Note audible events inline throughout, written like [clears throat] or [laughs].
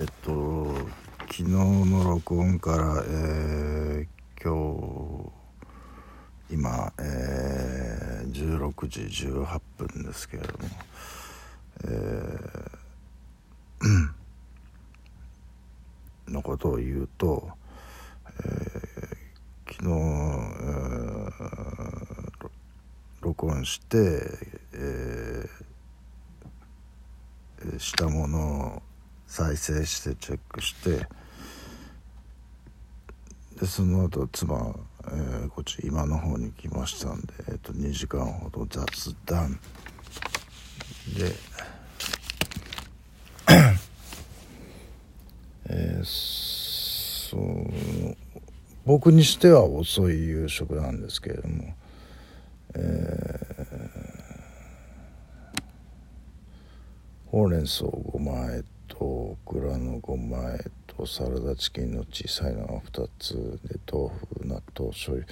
えっと昨日の録音から、えー今日今、えー16時18分ですけれども、えー [coughs] のことを言うと、えー昨日、えー録音して、えーしたものを再生してチェックしてでその後妻、えーこっち今の方に来ましたんで、えー、と2時間ほど雑談。で [coughs] えーその僕にしては遅い夕食なんですけれども、ほうれん草5枚とオクラの5枚とサラダチキンの小さいのが2つで豆腐納豆醤油。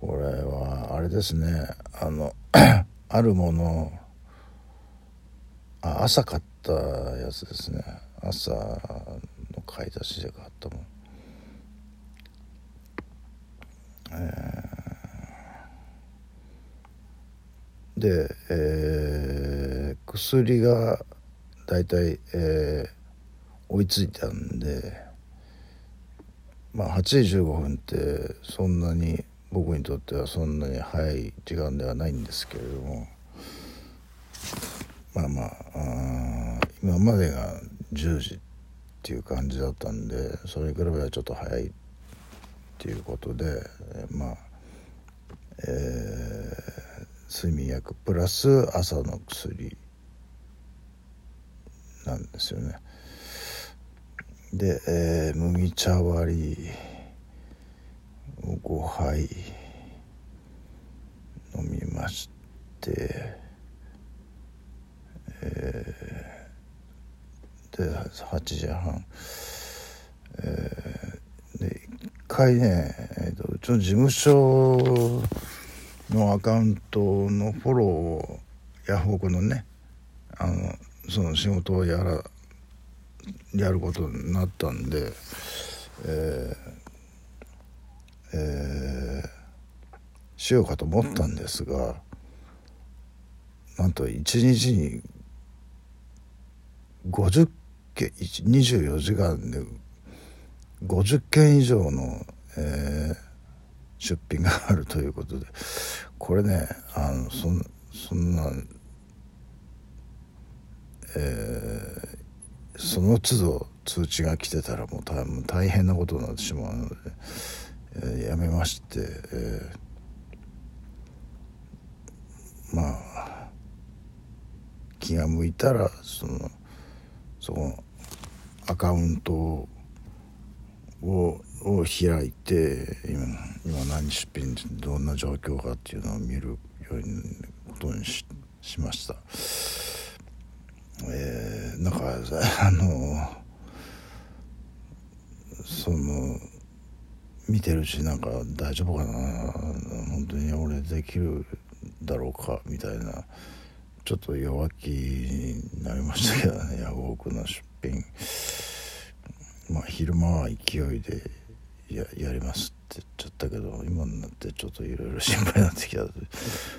これはあれですね。あの [clears throat] あるものあ朝買ったやつですね。朝の買い出しで買ったもん。で、えー薬が大体、えー追いついたんでまあ8時15分ってそんなに僕にとってはそんなに早い時間ではないんですけれどもまあまああ今までが10時っていう感じだったんでそれに比べればちょっと早いっていうことでまあえー睡眠薬プラス朝の薬なんですよね。で、えー麦茶割りを5杯飲みまして、えーで8時半、えーで一回ね、えーとうちの事務所のアカウントのフォローをヤフオクのねあのその仕事をやらやることになったんでえーえーしようかと思ったんですがなんと1日に50件24時間で50件以上の、えー出品があるということでこれねあのそんそんな、えーその都度通知が来てたらもう大もう大変なことになってしまうので、えーやめまして、えーまあ気が向いたらそのそのアカウントをを開いて今今何出品どんな状況かっていうのを見るようにことにししました。えーなんかあのその見てるしなんか大丈夫かな？本当に俺できるだろうか？みたいな。ちょっと弱気になりましたけどね。ヤフオクの出品。まあ昼間は勢いでややりますって言っちゃったけど今になってちょっといろいろ心配になってきた。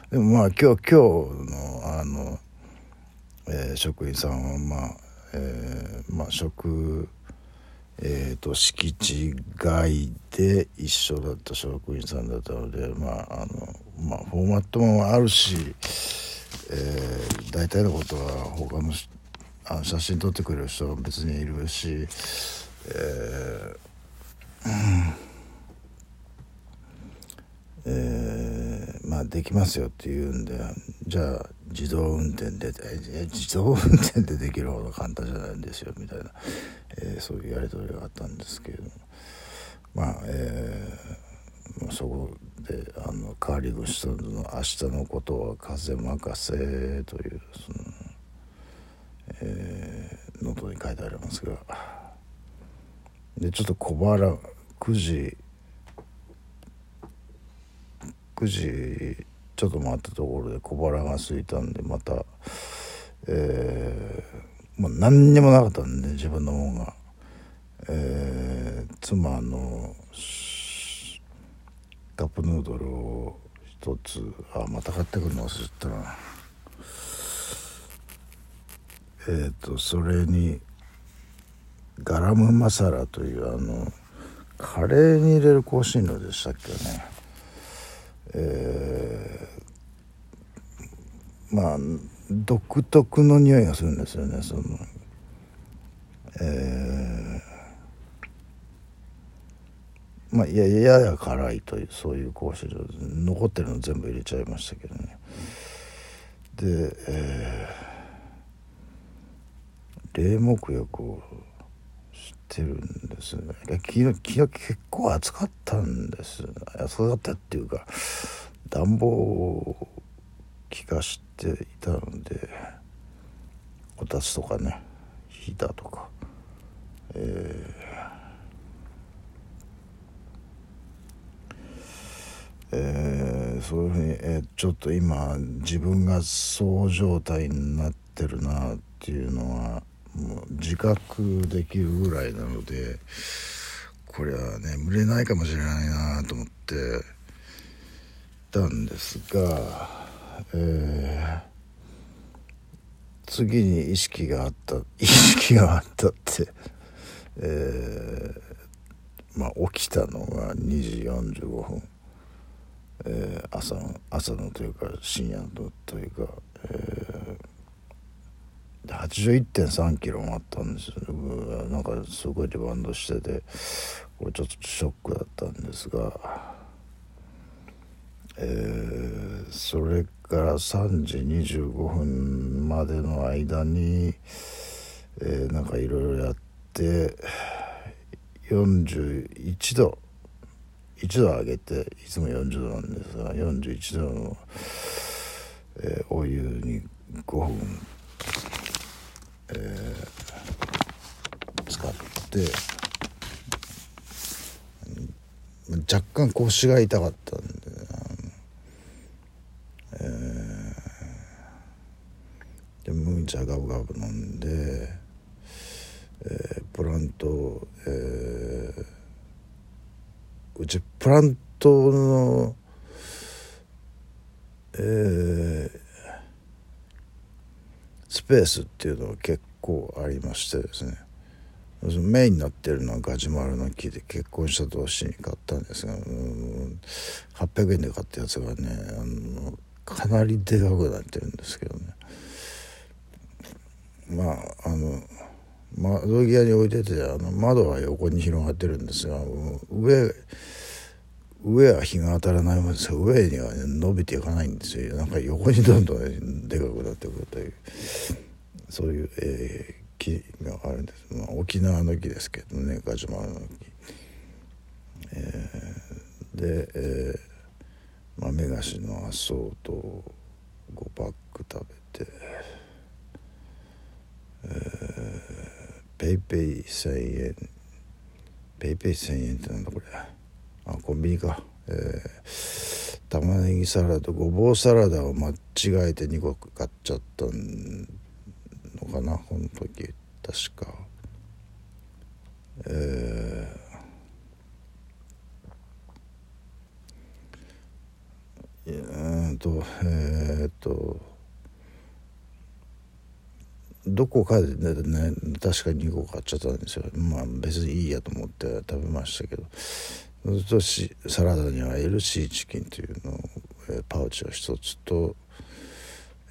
でもまあ今日今日のあのえー職員さんはまあ、えーまあ職えー、と敷地外で一緒だった職員さんだったのでまああのまあフォーマットもあるし、えー大体のことは他のあ写真撮ってくれる人は別にいるし、えーえーまあできますよって言うんでじゃあ自動運転でえ自動運転でできるほど簡単じゃないんですよみたいな、えーそういうやり取りがあったんですけれども。まあえーまあそこであのカーリングしたの明日のことは風任せというその、えーノートに書いてありますが。でちょっと小腹9時9時ちょっと待ったところで小腹が空いたんでまたえー、もう何にもなかったんで自分のもんが。えー、妻のカップヌードルを一つあまた買ってくるの忘れてたな。えっ、ー、とそれにガラムマサラというあのカレーに入れる香辛料でしたっけね。えー、まあ独特の匂いがするんですよねそのえー、まあややや辛いというそういう香辛料残ってるの全部入れちゃいましたけどね。で、えー、霊木浴をしてるんですね。昨日昨日結構暑かったんです暑かったっていうか暖房を効かしていたのでこたつとかねヒーターとか。えーえー、そういうふうに、えー、ちょっと今自分がそう状態になってるなっていうのはもう自覚できるぐらいなのでこれは眠れないかもしれないなと思ってたんですが、えー、次に意識があった [laughs] 意識があったって、えー、まあ起きたのが2時45分、えー、朝の朝のというか深夜のというか、えー81.3キロもあったんですなんかすごいリバウンドしてて。これちょっとショックだったんですが、えー、それから3時25分までの間に、えー、なんかいろいろやって41度1度上げていつも40度なんですが41度の、えー、お湯に5分えー、使って若干腰が痛かったんで、えー、で麦茶ガブガブ飲んで、えー、プラント、えー、うちプラントのえーペースっていうのは結構ありましてですね。メインになってるのはガジュマルの木で結婚した同士に買ったんですが800円で買ったやつがねあのかなりでかくなってるんですけどね。まああの窓際に置いててあの窓は横に広がってるんですが上上は日が当たらないもんですが上には、ね、伸びていかないんですよ。なんか横にどんどんでかくなってくるという。そういう、えー、木があるんです、まあ、沖縄の木ですけどねガジュマルの木、えー、で、えー、豆菓子のアソートを5パック食べて、えー、ペイペイ1000円。ペイペイ1000円ってなんだこれ。あコンビニか、えー、玉ねぎサラダとごぼうサラダを間違えて2個買っちゃったのかなこの時。確か。えー、えー、とえー、とどこかでね確かに2個買っちゃったんですよ。まあ別にいいやと思って食べましたけど。とサラダには LC チキンというのを、えー、パウチを一つと、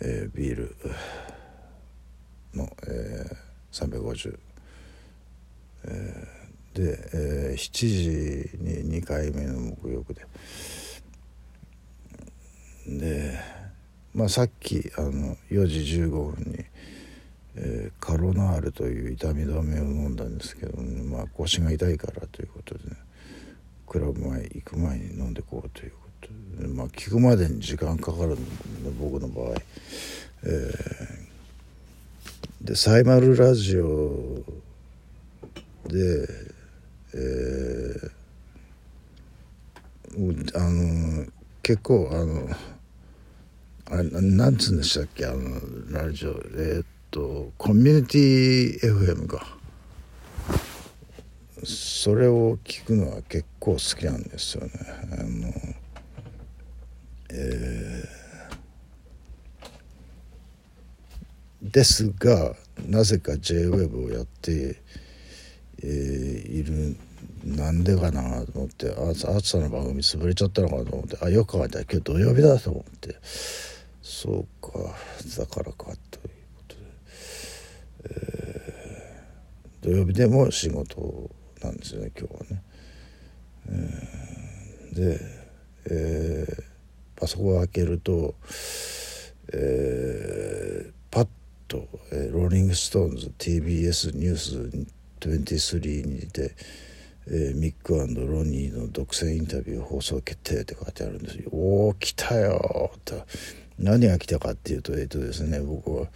えー、ビールの、えー、350、えー、で、えー、7時に2回目の沐浴で。でまあさっきあの4時15分に、えー、カロナールという痛み止めを飲んだんですけど、まあ腰が痛いからということクラブ前行く前に飲んでこうということでまあ聞くまでに時間かかるの僕の場合、えー、でサイマルラジオでえー、あの結構あのあなんつうんでしたっけあのラジオ。えー、っとコミュニティ FM か。それを聞くのは結構好きなんですよね。あのえー、ですがなぜか JWEB をやって、えー、いるなんでかなと思って暑さの番組潰れちゃったのかなと思ってあよく考えたら今日土曜日だと思ってそうかだからかということで、えー、土曜日でも仕事をなんですよね今日はね。えー、で、えー、パソコンを開けると、えー、パッと、えー、ローリング・ストーンズ TBS ニュース23にて、えー、ミックロニーの独占インタビュー放送決定って書いてあるんですよ。おお来たよって何が来たかっていうとえっ、ー、とですね僕は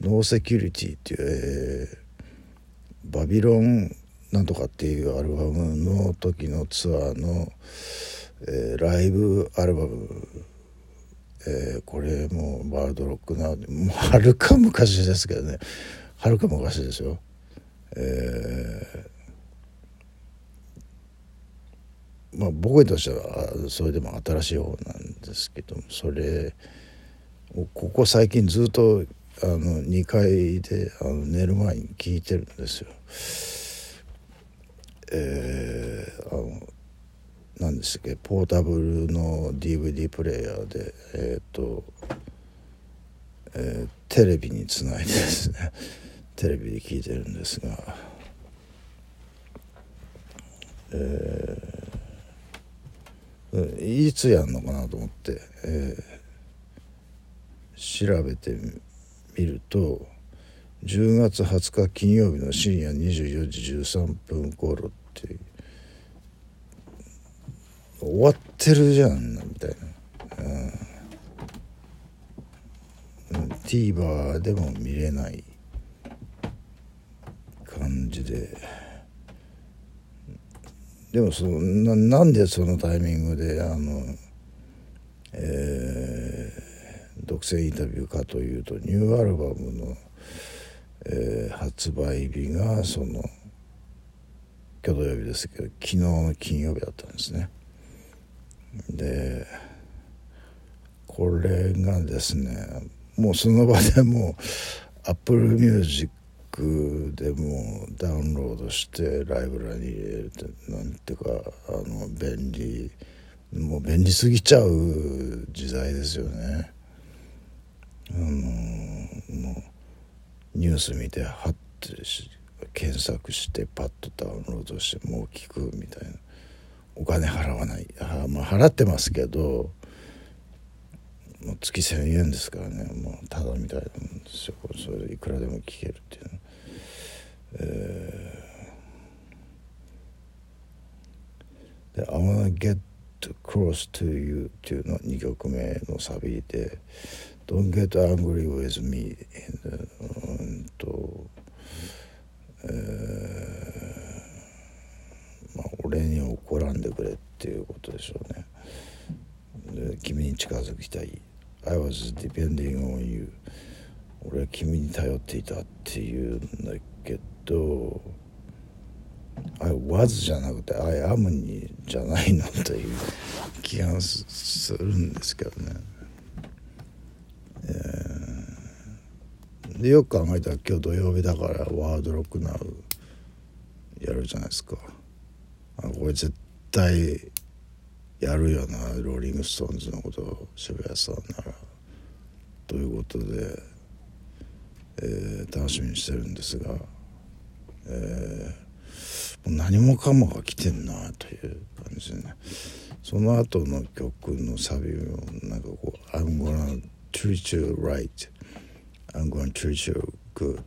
ノーセキュリティっていう、えー、バビロンなんとかっていうアルバムの時のツアーの、えー、ライブアルバム、えー、これもワールドロックなもうはるか昔ですけどねはるか昔ですよ。えー、まあ僕としてはそれでも新しい方なんですけどそれここ最近ずっとあの2階であの寝る前に聞いてるんですよ。えー、あの何でしたっけ？ポータブルの DVD プレーヤーでえっ、ー、と、えー、テレビにつないでですね。[laughs] テレビで聞いてるんですが、えー、いつやんのかなと思って、えー、調べてみると10月20日金曜日の深夜24時13分頃っていう。終わってるじゃんみたいな、うん、TVer でも見れない感じで。でもそのななんでそのタイミングであの、えー、独占インタビューかというとニューアルバムのえー、発売日がその今日土曜日ですけど昨日の金曜日だったんですねでこれがですねもうその場でもう Apple Music でもダウンロードしてライブラリに入れるってなんていうかあの便利もう便利すぎちゃう時代ですよね。あのもうニュース見てはって検索してパッとダウンロードしてもう聞くみたいな。お金払わない。あまあ払ってますけどもう月1,000円ですからね。もうただみたいなんですよ。それでいくらでも聞けるっていうの、えー、で「I wanna get close to you」っていうの2曲目のサビで「Don't get angry with me」うんと、えー、まあ、俺に怒らんでくれっていうことでしょうね。で君に近づきたい。I was depending on you. 俺は君に頼っていたっていうんだけど I was じゃなくて I am にじゃないのという気がするんですけどね。でよく考えたら今日土曜日だからワールドロックナウやるじゃないですか。あこれ絶対やるよなローリング・ストーンズのことを渋谷さんなら。ということで、えー、楽しみにしてるんですが、えー、もう何もかもが来てんなという感じでね。その後の曲のサビもなんかこう「I'm gonna treat you right」I'm going to treat you good、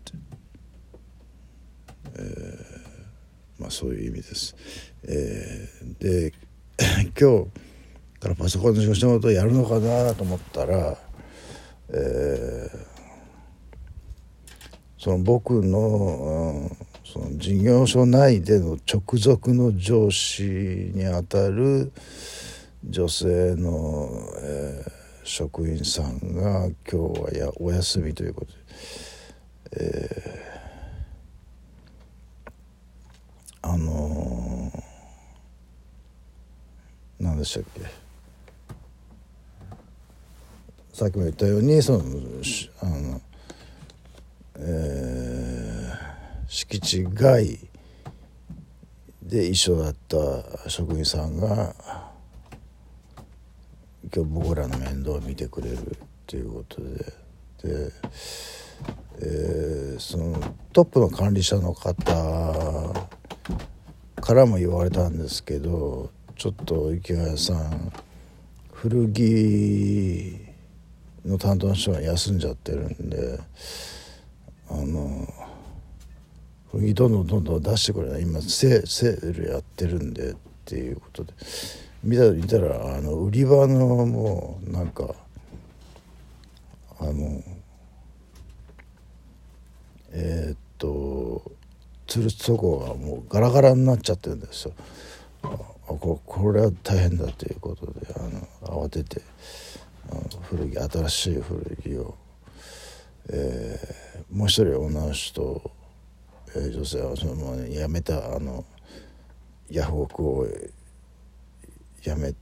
えー、まあそういう意味です、えー、で [laughs] 今日からパソコンの仕事をやるのかなと思ったら、えー、その僕の,、うんその事業所内での直属の上司にあたる女性の、えー職員さんが今日はやお休みということで、えー、あのー、何でしたっけ。さっきも言ったようにそのあの、えー、敷地外で一緒だった職員さんが今日僕らの面倒を見てくれるっていうことで。で、えー、そのトップの管理者の方からも言われたんですけどちょっと池谷さん古着の担当の人が休んじゃってるんであの古着どんどんどんどん出してくれない。今セセールやってるんでっていうことで。見た見たらあの売り場のもうなんかあのえー、っとつるそこがもうガラガラになっちゃってるんですよ。あここれは大変だということであの慌ててあの古着新しい古着を、えー、もう一人女の人、えー、女性はそのまま、辞めたあのヤフオクを辞め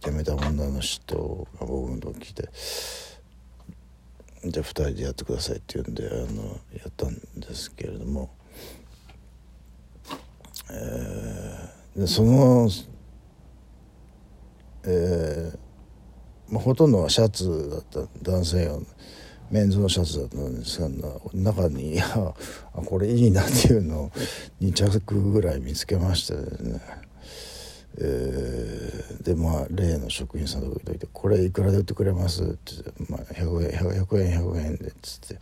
辞めた女の人が僕のとこ来て「じゃあ2人でやってください」って言うんであのやったんですけれども、えー、でその、えーまあ、ほとんどはシャツだった男性用のメンズのシャツだったんですが中に [laughs] いやこれいいなっていうのを2着ぐらい見つけましてですね。えー、でまあ例の職員さんのとこにいて「これいくらで売ってくれます?」ってって、まあ、100, 円100円100円でっつって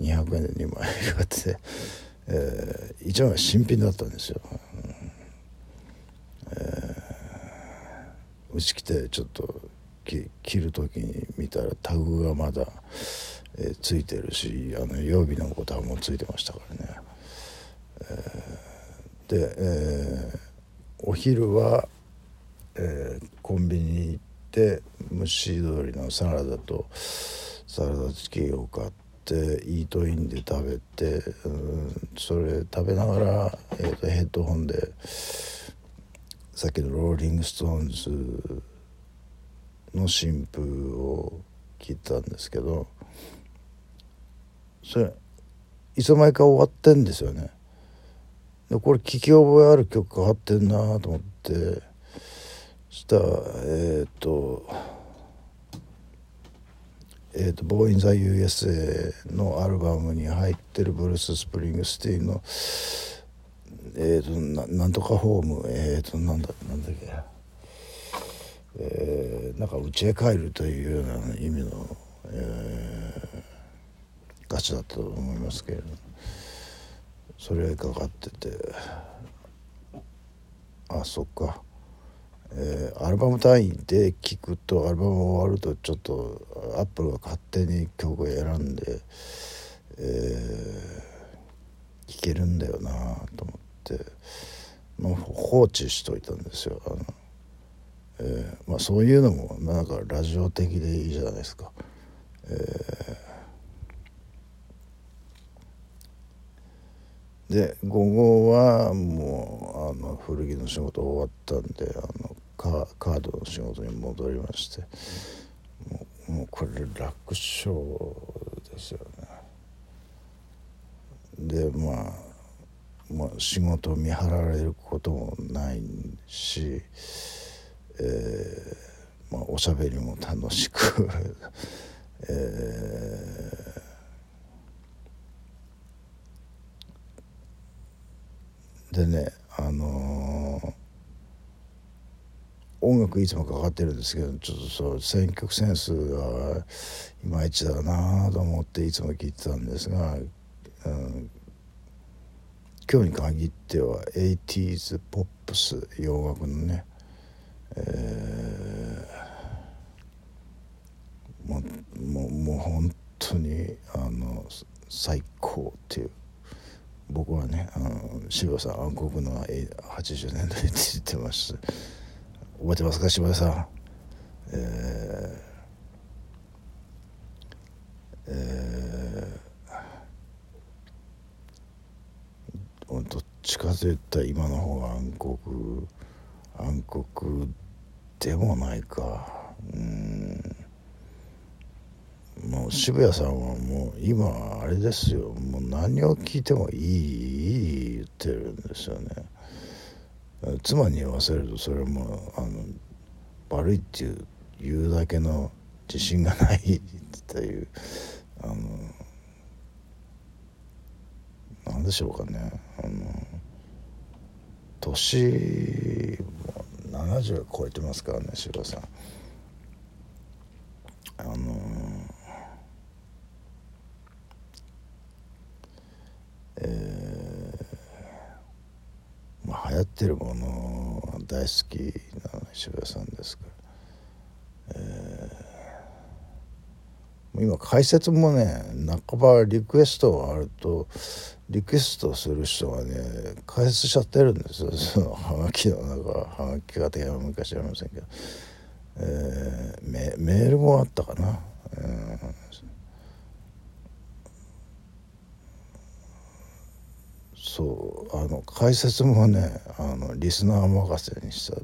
200円で2枚買って、えー、1枚新品だったんですよ。うんえー、うち来てちょっと着る時に見たらタグがまだ、えー、ついてるしあの予備のボタンもついてましたからね。えー、で、えーお昼は、えー、コンビニに行って蒸し鶏のサラダとサラダチキンを買ってイートインで食べて、うん、それ食べながら、えーと、ヘッドホンでさっきのローリング・ストーンズの新譜を聞いたんですけどそれいつの間にか終わってんですよね。でこれ聞き覚えある曲かかってんなと思ってそしたらえっ、ー、とえーと「ボーン・イン・ザ・ USA」のアルバムに入ってるブルース・スプリングスティーンのえーと、ななんとかホームえっ、ー、となんだなんだっけえー、なんか家へ帰るというような意味の、えー、歌詞だったと思いますけれども。それかかってて。あそっか、えー、アルバム単位で聴くとアルバム終わるとちょっとアップルが勝手に曲を選んで、えー、聴けるんだよなと思って。もう放置しといたんですよ。あの、えーまあ、そういうのもなんかラジオ的でいいじゃないですか。えーで午後はもうあの古着の仕事終わったんであのカカードの仕事に戻りましてもうもうこれ楽勝ですよね。でまあまあ、仕事を見張られることもないし、えーまあ、おしゃべりも楽しく [laughs] えーでねあのー、音楽いつもかかってるんですけどちょっとそう選曲センスがいまいちだなと思っていつも聴いてたんですが、うん、今日に限っては 80s ポップス洋楽のね、えー、もうもうもう本当にあの最高っていう。僕はねあの柴さん暗黒の80年代って言ってます。覚えてますか柴さん？えー、えー、どっちかといったら今の方が暗黒暗黒でもないか。うん。もう渋谷さんはもう今あれですよ。もう何を聞いてもいいいい言ってるんですよね。妻に言わせるとそれもあの悪いっていう言うだけの自信がないっていう。あの何でしょうかね。あの年も70超えてますからね渋谷さん。あのえー、まあ流行ってるもの大好きな渋谷さんですから、えー、今解説もね半ばリクエストがあるとリクエストする人がね解説しちゃってるんですよ。[laughs] そのハガキの中はがきが手紙昔ありませんけど、えー、メメールもあったかな、えーそう。あの解説もねあのリスナー任せにした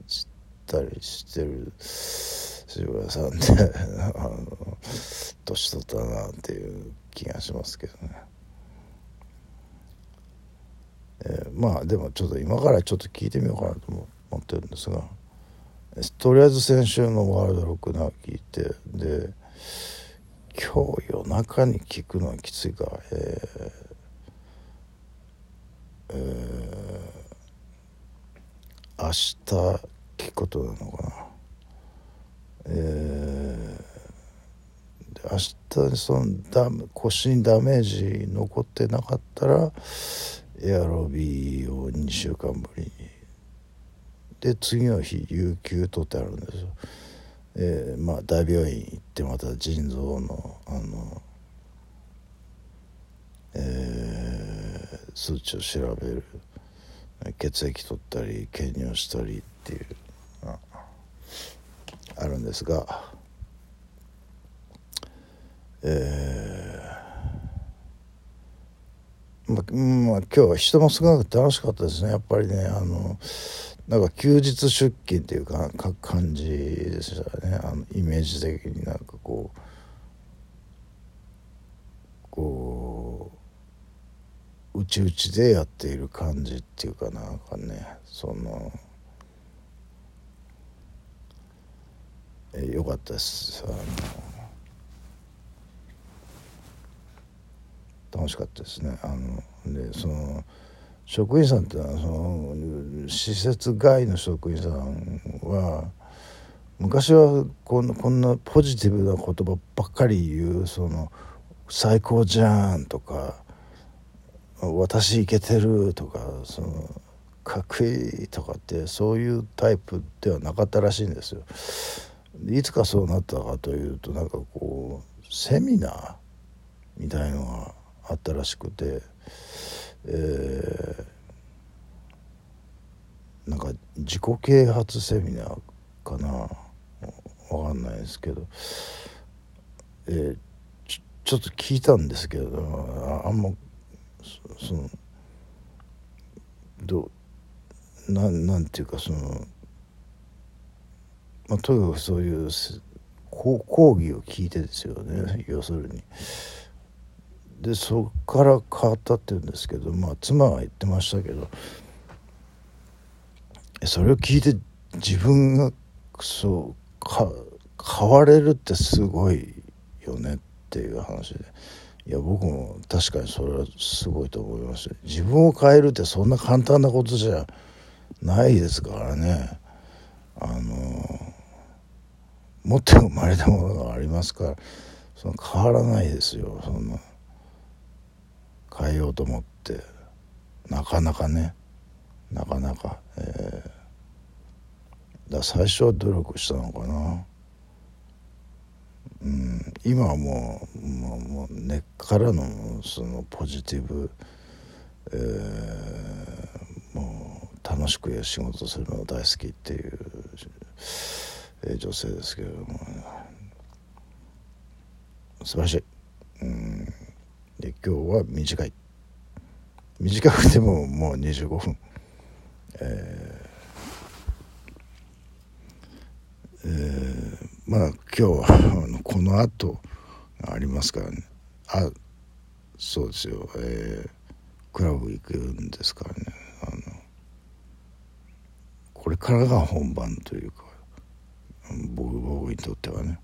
たりしてる渋谷さんで [laughs] あの年取ったなっていう気がしますけどね。えー、まあでもちょっと今からちょっと聞いてみようかなと思ってるんですがとりあえず先週のワールドロックナー聞いてで今日夜中に聞くのはきついかえーえー、明日聞くことなのかなえー、明日そのダ腰にダメージ残ってなかったらエアロビーを2週間ぶりにで次の日有給取ってあるんですよ。えー、まあ大病院行ってまた腎臓のあのえー、数値を調べる。血液取ったり検尿したりっていうあるんですがえ、ま、まあ、今日は人も少なくて楽しかったですね。やっぱりねあのなんか休日出勤っていうか感じでしたね。あのイメージ的になんかこうこううちうちでやっている感じっていうかなんかねそのえよかったです。あの楽しかったですね。あのでその職員さんってのはその施設外の職員さんは昔はこんこんなポジティブな言葉ばっかり言うその「最高じゃん」とか私いけてるとかそのかっこいいとかってそういうタイプではなかったらしいんですよ。いつかそうなったかというとなんかこうセミナーみたいのがあったらしくて、えー、なんか自己啓発セミナーかな？わかんないですけど、えー、ちちょっと聞いたんですけどあんまそのどななんていうかその、まあ、とにかくそういう講義を聞いてですよね要するに。でそこから変わったって言うんですけどまあ妻は言ってましたけどそれを聞いて自分がそうか変われるってすごいよねっていう話で。いや僕も確かにそれはすごいと思います自分を変えるってそんな簡単なことじゃないですからね。あの持って生まれたものがありますからその変わらないですよ。その変えようと思って。なかなかね。なかなか、えー、だ最初は努力したのかな、今はもうもうもう根っからのそのポジティブ、えー、もう楽しく仕事するの大好きっていう、えー、女性ですけれども、素晴らしい、うん、で今日は短い。短くてももう25分。えー、えー、まあ今日はこの後ありますからね。あそうですよ。えー、クラブ行くんですからね。あのこれからが本番というか僕僕にとってはね。